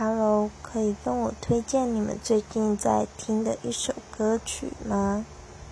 Hello，可以跟我推荐你们最近在听的一首歌曲吗？